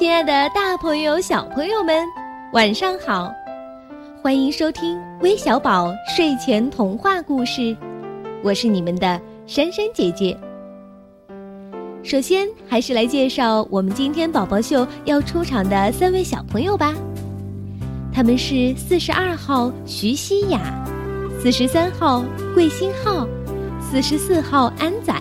亲爱的，大朋友、小朋友们，晚上好！欢迎收听微小宝睡前童话故事，我是你们的珊珊姐姐。首先，还是来介绍我们今天宝宝秀要出场的三位小朋友吧。他们是四十二号徐熙雅，四十三号桂新浩，四十四号安仔。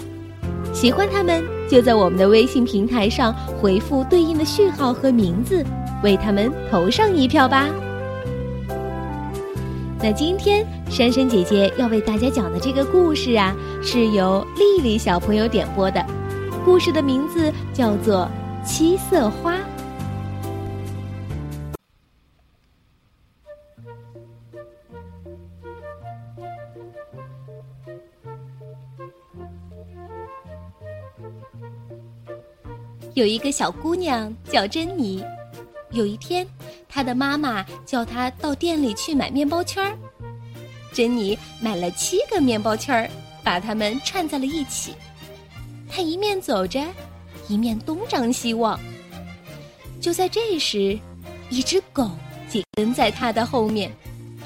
喜欢他们，就在我们的微信平台上回复对应的序号和名字，为他们投上一票吧。那今天珊珊姐姐要为大家讲的这个故事啊，是由丽丽小朋友点播的，故事的名字叫做《七色花》。有一个小姑娘叫珍妮，有一天，她的妈妈叫她到店里去买面包圈儿。珍妮买了七个面包圈儿，把它们串在了一起。她一面走着，一面东张西望。就在这时，一只狗紧跟在她的后面，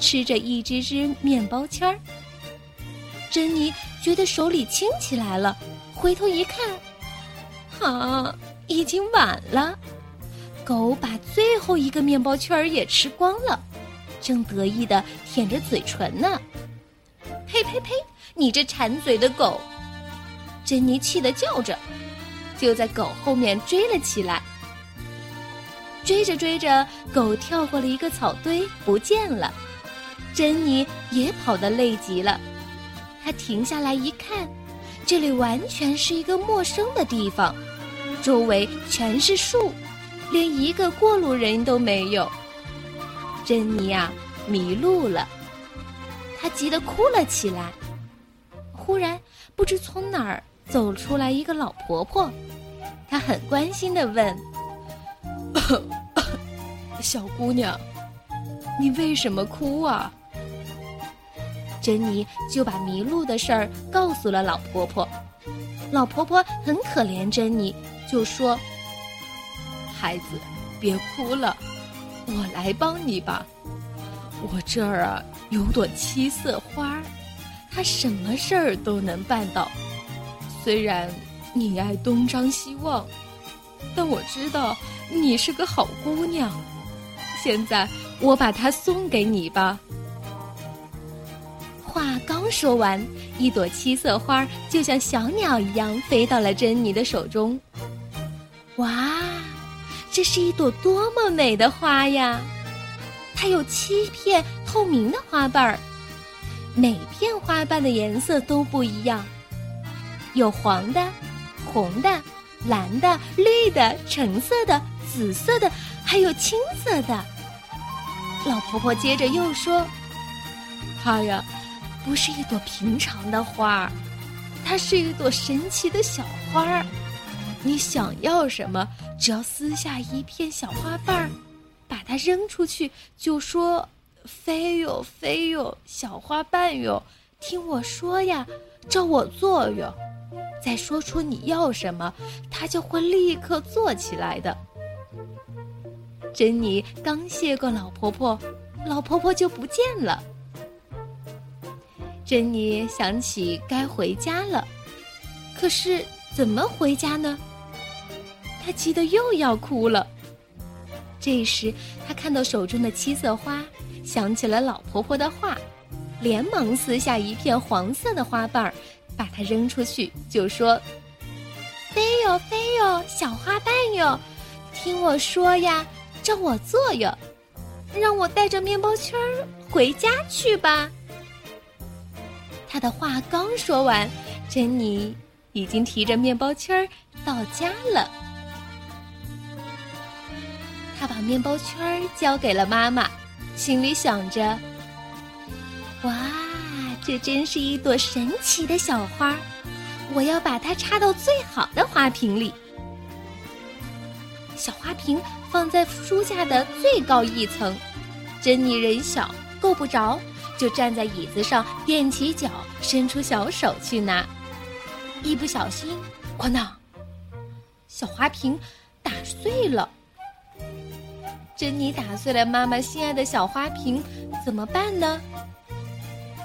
吃着一只只面包圈儿。珍妮觉得手里轻起来了，回头一看，啊！已经晚了，狗把最后一个面包圈儿也吃光了，正得意的舔着嘴唇呢。呸呸呸！你这馋嘴的狗！珍妮气得叫着，就在狗后面追了起来。追着追着，狗跳过了一个草堆，不见了。珍妮也跑得累极了，她停下来一看，这里完全是一个陌生的地方。周围全是树，连一个过路人都没有。珍妮啊，迷路了，她急得哭了起来。忽然，不知从哪儿走出来一个老婆婆，她很关心的问：“ 小姑娘，你为什么哭啊？”珍妮就把迷路的事儿告诉了老婆婆。老婆婆很可怜珍妮。就说：“孩子，别哭了，我来帮你吧。我这儿啊有朵七色花，它什么事儿都能办到。虽然你爱东张西望，但我知道你是个好姑娘。现在我把它送给你吧。”话刚说完，一朵七色花就像小鸟一样飞到了珍妮的手中。哇，这是一朵多么美的花呀！它有七片透明的花瓣儿，每片花瓣的颜色都不一样，有黄的、红的、蓝的、绿的、橙色的、紫色的，还有青色的。老婆婆接着又说：“它呀，不是一朵平常的花儿，它是一朵神奇的小花儿。”你想要什么？只要撕下一片小花瓣儿，把它扔出去，就说：“飞哟飞哟，小花瓣哟，听我说呀，照我做哟。”再说出你要什么，它就会立刻做起来的。珍妮刚谢过老婆婆，老婆婆就不见了。珍妮想起该回家了，可是怎么回家呢？他急得又要哭了。这时，他看到手中的七色花，想起了老婆婆的话，连忙撕下一片黄色的花瓣儿，把它扔出去，就说：“飞哟飞哟，小花瓣哟，听我说呀，照我做哟，让我带着面包圈儿回家去吧。”他的话刚说完，珍妮已经提着面包圈儿到家了。把面包圈交给了妈妈，心里想着：“哇，这真是一朵神奇的小花，我要把它插到最好的花瓶里。”小花瓶放在书架的最高一层，珍妮人小够不着，就站在椅子上踮起脚，伸出小手去拿，一不小心，哐当，小花瓶打碎了。珍妮打碎了妈妈心爱的小花瓶，怎么办呢？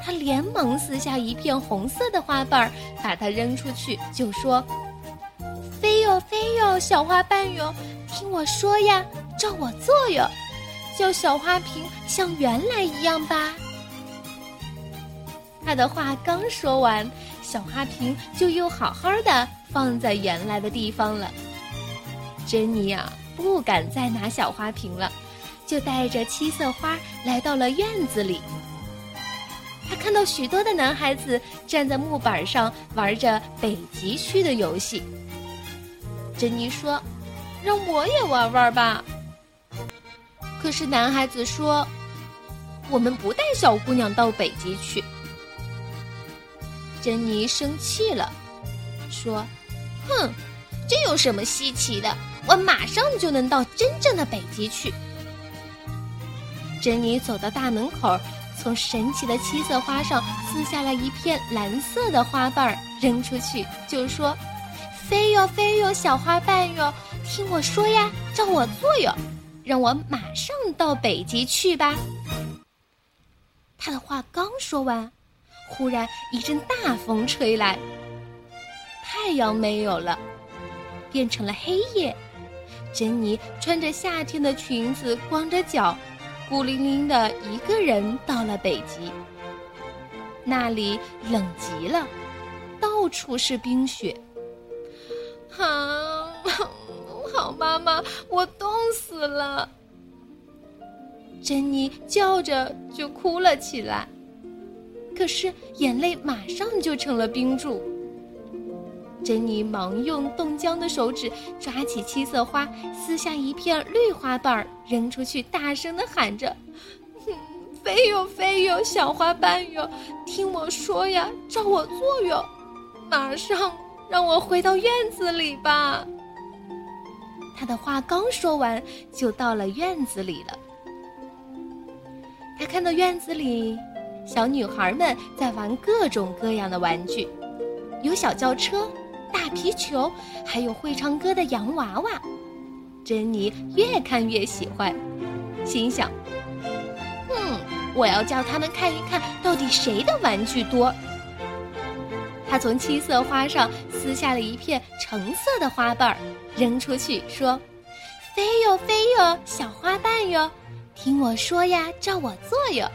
她连忙撕下一片红色的花瓣，把它扔出去，就说：“飞哟飞哟，小花瓣哟，听我说呀，照我做哟，叫小花瓶像原来一样吧。”他的话刚说完，小花瓶就又好好的放在原来的地方了。珍妮呀，不敢再拿小花瓶了，就带着七色花来到了院子里。他看到许多的男孩子站在木板上玩着北极区的游戏。珍妮说：“让我也玩玩吧。”可是男孩子说：“我们不带小姑娘到北极去。”珍妮生气了，说：“哼，这有什么稀奇的？我马上就能到真正的北极去。”珍妮走到大门口，从神奇的七色花上撕下了一片蓝色的花瓣，扔出去，就说：“飞哟飞哟，小花瓣哟，听我说呀，照我做哟，让我马上到北极去吧。”他的话刚说完。忽然一阵大风吹来，太阳没有了，变成了黑夜。珍妮穿着夏天的裙子，光着脚，孤零零的一个人到了北极。那里冷极了，到处是冰雪。啊，好妈妈，我冻死了！珍妮叫着就哭了起来。可是眼泪马上就成了冰柱。珍妮忙用冻僵的手指抓起七色花，撕下一片绿花瓣扔出去，大声的喊着：“飞哟飞哟，小花瓣哟，听我说呀，照我做哟，马上让我回到院子里吧。”他的话刚说完，就到了院子里了。他看到院子里。小女孩们在玩各种各样的玩具，有小轿车、大皮球，还有会唱歌的洋娃娃。珍妮越看越喜欢，心想：“嗯，我要叫他们看一看到底谁的玩具多。”他从七色花上撕下了一片橙色的花瓣儿，扔出去说：“飞哟飞哟，小花瓣哟，听我说呀，照我做哟。”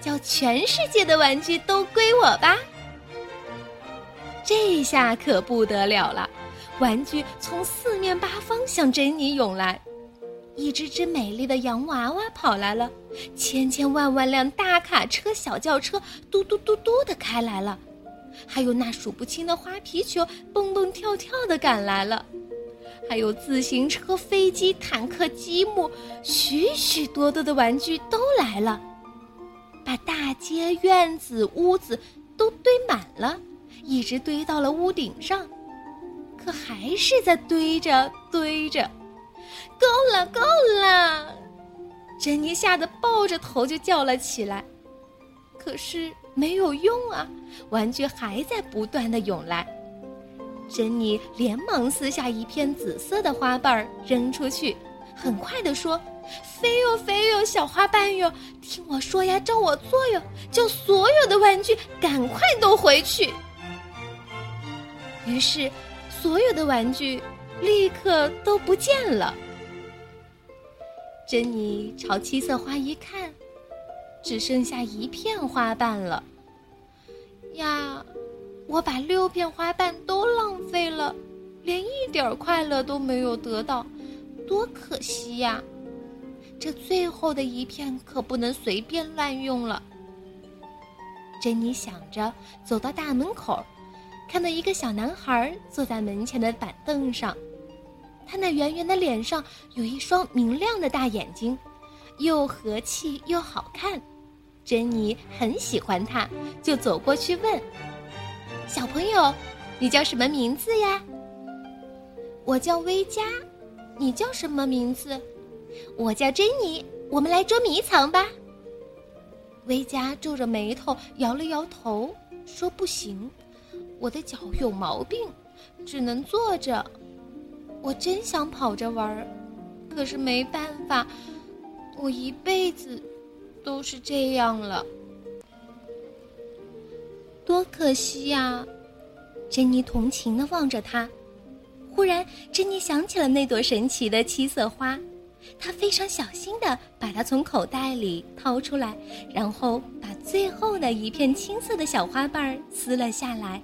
叫全世界的玩具都归我吧！这下可不得了了，玩具从四面八方向珍妮涌来，一只只美丽的洋娃娃跑来了，千千万万辆大卡车、小轿车嘟嘟嘟嘟的开来了，还有那数不清的花皮球蹦蹦跳跳的赶来了，还有自行车、飞机、坦克、积木，许许多多的玩具都来了。把大街、院子、屋子都堆满了，一直堆到了屋顶上，可还是在堆着堆着。够了，够了！珍妮吓得抱着头就叫了起来。可是没有用啊，玩具还在不断的涌来。珍妮连忙撕下一片紫色的花瓣扔出去，很快的说。飞哟飞哟，小花瓣哟，听我说呀，照我做哟，叫所有的玩具赶快都回去。于是，所有的玩具立刻都不见了。珍妮朝七色花一看，只剩下一片花瓣了。呀，我把六片花瓣都浪费了，连一点快乐都没有得到，多可惜呀！这最后的一片可不能随便乱用了。珍妮想着，走到大门口，看到一个小男孩坐在门前的板凳上，他那圆圆的脸上有一双明亮的大眼睛，又和气又好看。珍妮很喜欢他，就走过去问：“小朋友，你叫什么名字呀？”“我叫薇佳，你叫什么名字？”我叫珍妮，我们来捉迷藏吧。维嘉皱着眉头，摇了摇头，说：“不行，我的脚有毛病，只能坐着。我真想跑着玩儿，可是没办法，我一辈子都是这样了，多可惜呀！珍妮同情的望着他。忽然，珍妮想起了那朵神奇的七色花，她非常小心的把它从口袋里掏出来，然后把最后的一片青色的小花瓣撕了下来，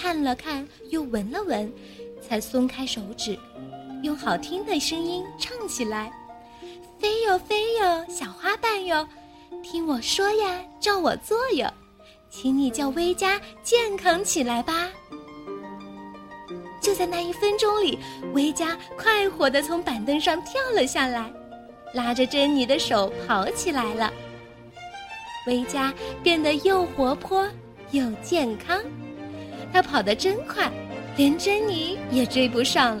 看了看，又闻了闻，才松开手指，用好听的声音唱起来。飞哟飞哟，小花瓣哟，听我说呀，照我做哟，请你叫威加健康起来吧。就在那一分钟里，威加快活地从板凳上跳了下来，拉着珍妮的手跑起来了。威加变得又活泼又健康，他跑得真快，连珍妮也追不上。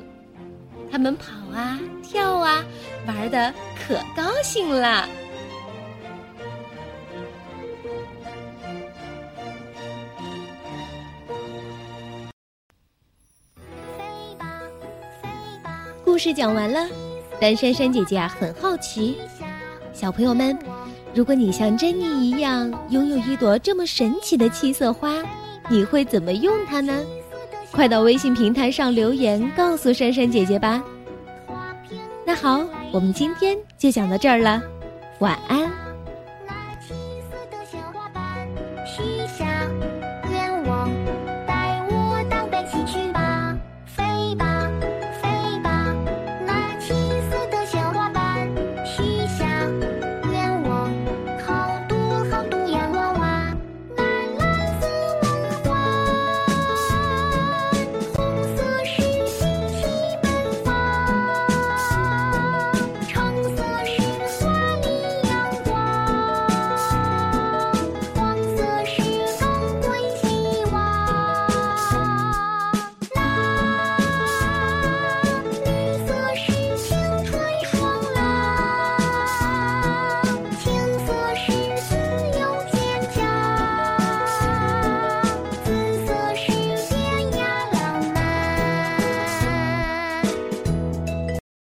他们跑啊跳啊，玩的可高兴了。故事讲完了，但珊珊姐姐啊很好奇，小朋友们，如果你像珍妮一样拥有一朵这么神奇的七色花，你会怎么用它呢？快到微信平台上留言告诉珊珊姐姐吧。那好，我们今天就讲到这儿了，晚安。